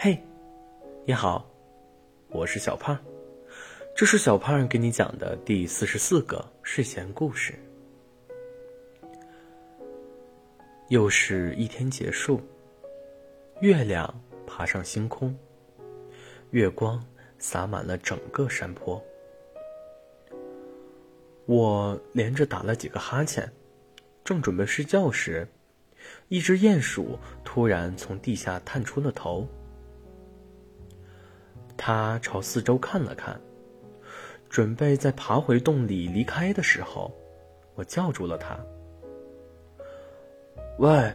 嘿，你好，我是小胖，这是小胖给你讲的第四十四个睡前故事。又是一天结束，月亮爬上星空，月光洒满了整个山坡。我连着打了几个哈欠，正准备睡觉时，一只鼹鼠突然从地下探出了头。它朝四周看了看，准备再爬回洞里离开的时候，我叫住了它。喂，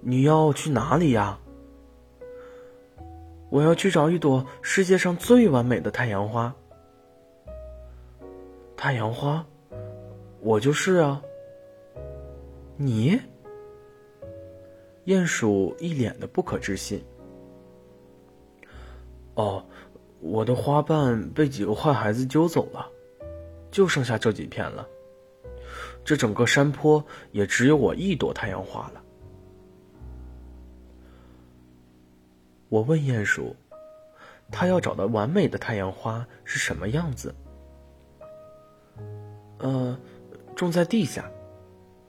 你要去哪里呀？我要去找一朵世界上最完美的太阳花。太阳花，我就是啊。你？鼹鼠一脸的不可置信。哦，我的花瓣被几个坏孩子揪走了，就剩下这几片了。这整个山坡也只有我一朵太阳花了。我问鼹鼠：“他要找的完美的太阳花是什么样子？”“呃，种在地下，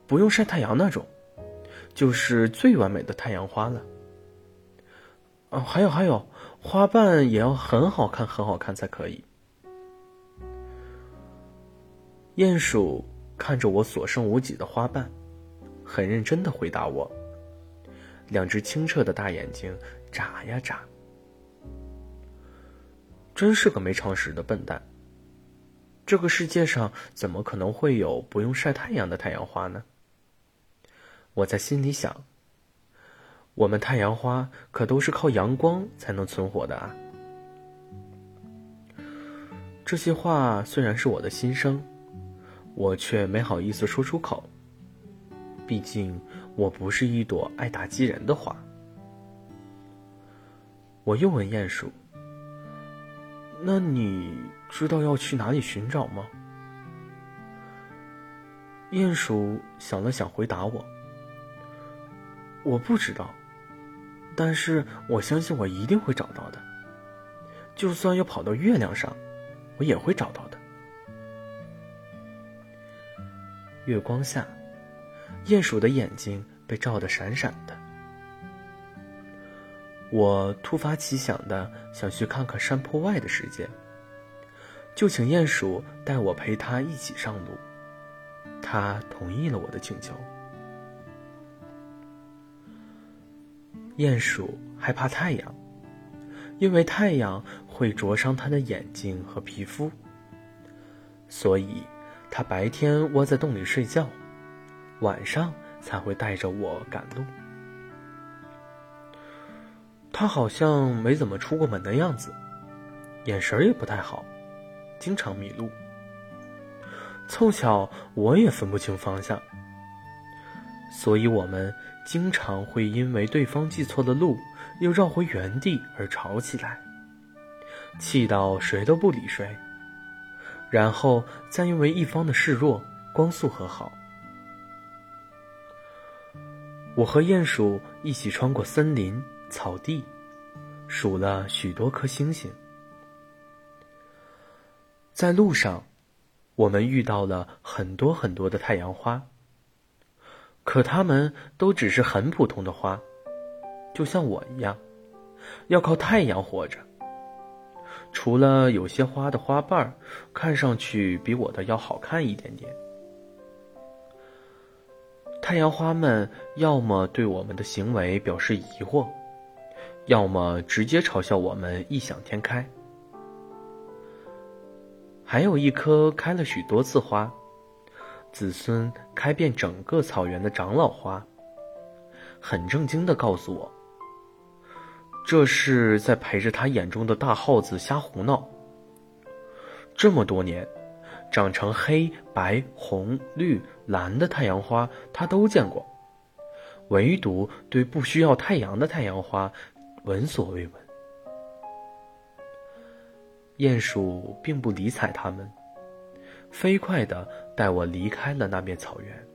不用晒太阳那种，就是最完美的太阳花了。”“哦，还有还有，花瓣也要很好看，很好看才可以。”鼹鼠。看着我所剩无几的花瓣，很认真的回答我。两只清澈的大眼睛眨呀眨。真是个没常识的笨蛋。这个世界上怎么可能会有不用晒太阳的太阳花呢？我在心里想。我们太阳花可都是靠阳光才能存活的啊。这些话虽然是我的心声。我却没好意思说出口。毕竟我不是一朵爱打击人的花。我又问鼹鼠：“那你知道要去哪里寻找吗？”鼹鼠想了想，回答我：“我不知道，但是我相信我一定会找到的。就算要跑到月亮上，我也会找到的。”月光下，鼹鼠的眼睛被照得闪闪的。我突发奇想的想去看看山坡外的世界，就请鼹鼠带我陪他一起上路。他同意了我的请求。鼹鼠害怕太阳，因为太阳会灼伤它的眼睛和皮肤，所以。它白天窝在洞里睡觉，晚上才会带着我赶路。他好像没怎么出过门的样子，眼神也不太好，经常迷路。凑巧我也分不清方向，所以我们经常会因为对方记错了路，又绕回原地而吵起来，气到谁都不理谁。然后再因为一方的示弱，光速和好。我和鼹鼠一起穿过森林、草地，数了许多颗星星。在路上，我们遇到了很多很多的太阳花，可它们都只是很普通的花，就像我一样，要靠太阳活着。除了有些花的花瓣儿看上去比我的要好看一点点，太阳花们要么对我们的行为表示疑惑，要么直接嘲笑我们异想天开。还有一棵开了许多次花，子孙开遍整个草原的长老花，很正经的告诉我。这是在陪着他眼中的大耗子瞎胡闹。这么多年，长成黑白红绿蓝的太阳花，他都见过，唯独对不需要太阳的太阳花，闻所未闻。鼹鼠并不理睬他们，飞快的带我离开了那片草原。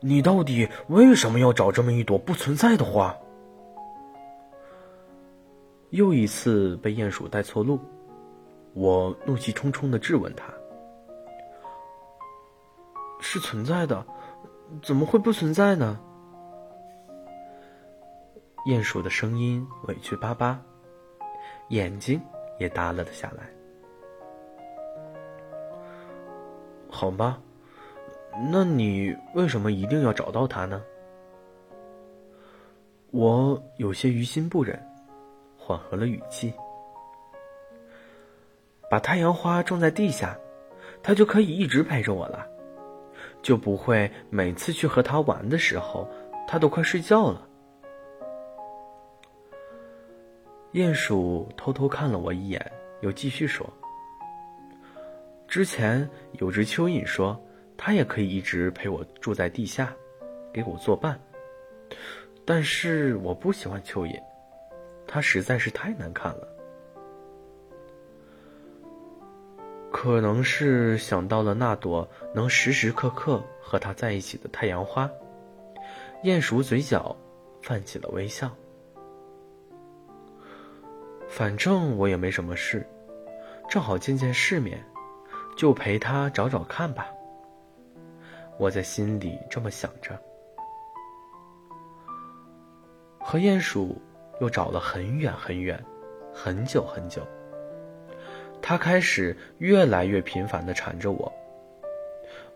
你到底为什么要找这么一朵不存在的花？又一次被鼹鼠带错路，我怒气冲冲的质问他：“是存在的，怎么会不存在呢？”鼹鼠的声音委屈巴巴，眼睛也耷拉了下来。好吧，那你为什么一定要找到他呢？我有些于心不忍。缓和了语气，把太阳花种在地下，它就可以一直陪着我了，就不会每次去和它玩的时候，它都快睡觉了。鼹鼠偷偷看了我一眼，又继续说：“之前有只蚯蚓说，它也可以一直陪我住在地下，给我作伴，但是我不喜欢蚯蚓。”它实在是太难看了，可能是想到了那朵能时时刻刻和它在一起的太阳花，鼹鼠嘴角泛起了微笑。反正我也没什么事，正好见见世面，就陪他找找看吧。我在心里这么想着，和鼹鼠。又找了很远很远，很久很久。他开始越来越频繁的缠着我，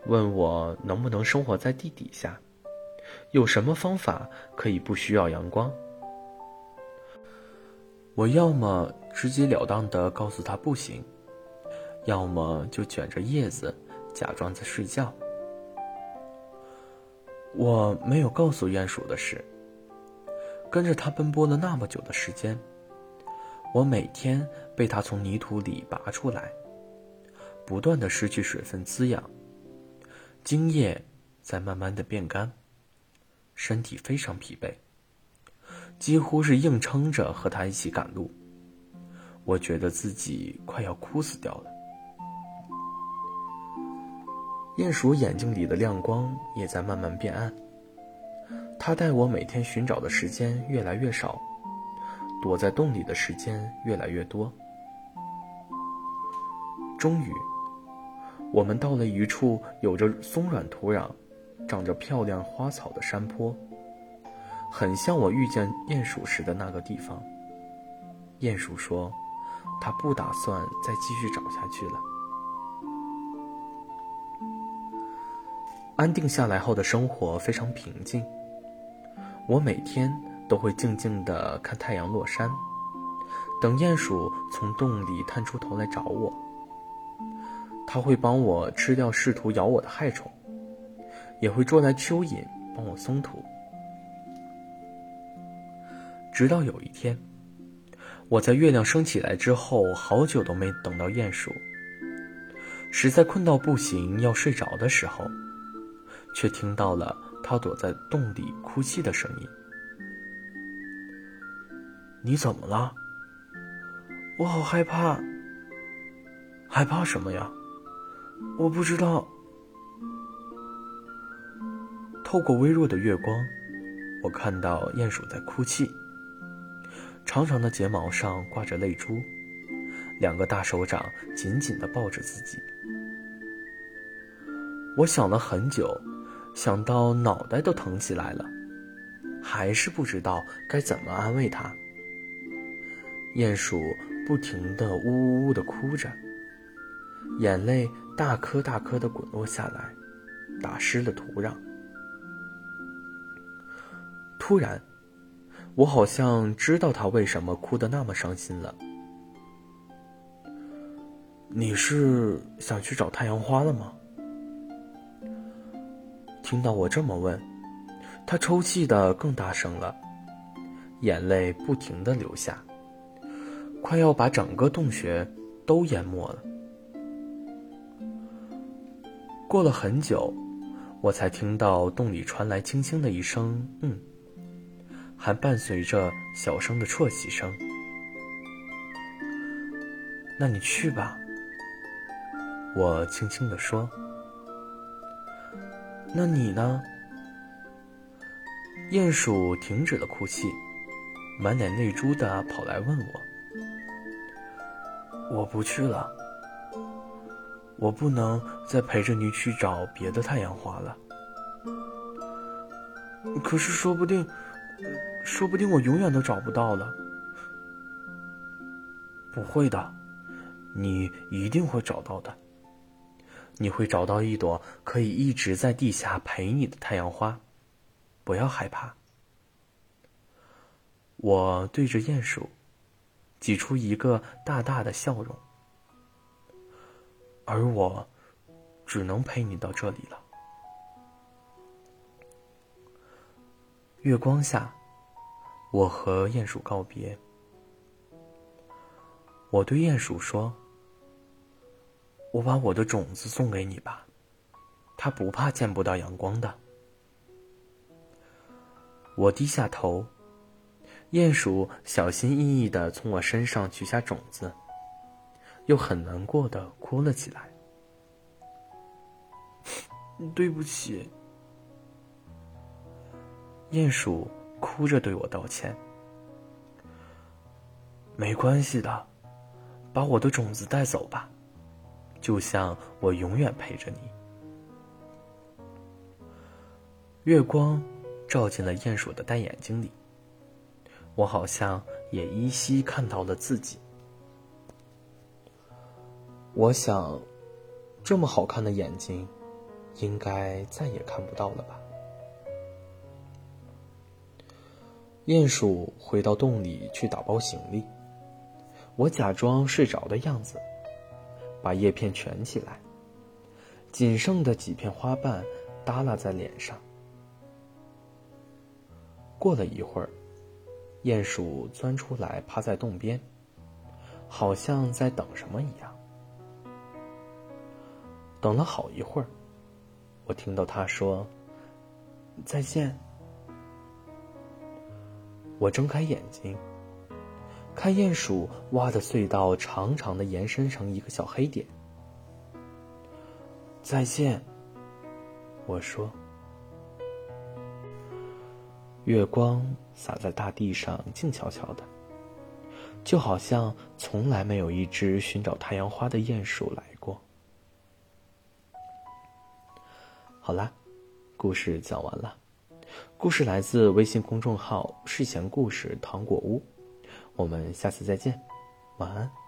问我能不能生活在地底下，有什么方法可以不需要阳光。我要么直截了当的告诉他不行，要么就卷着叶子假装在睡觉。我没有告诉鼹鼠的是。跟着他奔波了那么久的时间，我每天被他从泥土里拔出来，不断的失去水分滋养，茎叶在慢慢的变干，身体非常疲惫，几乎是硬撑着和他一起赶路。我觉得自己快要哭死掉了。鼹鼠眼睛里的亮光也在慢慢变暗。他带我每天寻找的时间越来越少，躲在洞里的时间越来越多。终于，我们到了一处有着松软土壤、长着漂亮花草的山坡，很像我遇见鼹鼠时的那个地方。鼹鼠说：“他不打算再继续找下去了。”安定下来后的生活非常平静。我每天都会静静地看太阳落山，等鼹鼠从洞里探出头来找我。它会帮我吃掉试图咬我的害虫，也会捉来蚯蚓帮我松土。直到有一天，我在月亮升起来之后，好久都没等到鼹鼠，实在困到不行要睡着的时候，却听到了。它躲在洞里哭泣的声音。你怎么了？我好害怕。害怕什么呀？我不知道。透过微弱的月光，我看到鼹鼠在哭泣，长长的睫毛上挂着泪珠，两个大手掌紧紧的抱着自己。我想了很久。想到脑袋都疼起来了，还是不知道该怎么安慰他。鼹鼠不停的呜呜呜的哭着，眼泪大颗大颗的滚落下来，打湿了土壤。突然，我好像知道他为什么哭得那么伤心了。你是想去找太阳花了吗？听到我这么问，他抽泣的更大声了，眼泪不停的流下，快要把整个洞穴都淹没了。过了很久，我才听到洞里传来轻轻的一声“嗯”，还伴随着小声的啜泣声。那你去吧，我轻轻的说。那你呢？鼹鼠停止了哭泣，满脸泪珠的跑来问我：“我不去了，我不能再陪着你去找别的太阳花了。可是说不定，说不定我永远都找不到了。不会的，你一定会找到的。你会找到一朵可以一直在地下陪你的太阳花。”不要害怕。我对着鼹鼠挤出一个大大的笑容，而我只能陪你到这里了。月光下，我和鼹鼠告别。我对鼹鼠说：“我把我的种子送给你吧，它不怕见不到阳光的。”我低下头，鼹鼠小心翼翼的从我身上取下种子，又很难过的哭了起来。对不起，鼹鼠哭着对我道歉。没关系的，把我的种子带走吧，就像我永远陪着你。月光。照进了鼹鼠的大眼睛里，我好像也依稀看到了自己。我想，这么好看的眼睛，应该再也看不到了吧。鼹鼠回到洞里去打包行李，我假装睡着的样子，把叶片蜷起来，仅剩的几片花瓣耷拉在脸上。过了一会儿，鼹鼠钻出来，趴在洞边，好像在等什么一样。等了好一会儿，我听到他说：“再见。”我睁开眼睛，看鼹鼠挖的隧道长长的延伸成一个小黑点。再见，我说。月光洒在大地上，静悄悄的，就好像从来没有一只寻找太阳花的鼹鼠来过。好啦，故事讲完了。故事来自微信公众号“睡前故事糖果屋”，我们下次再见，晚安。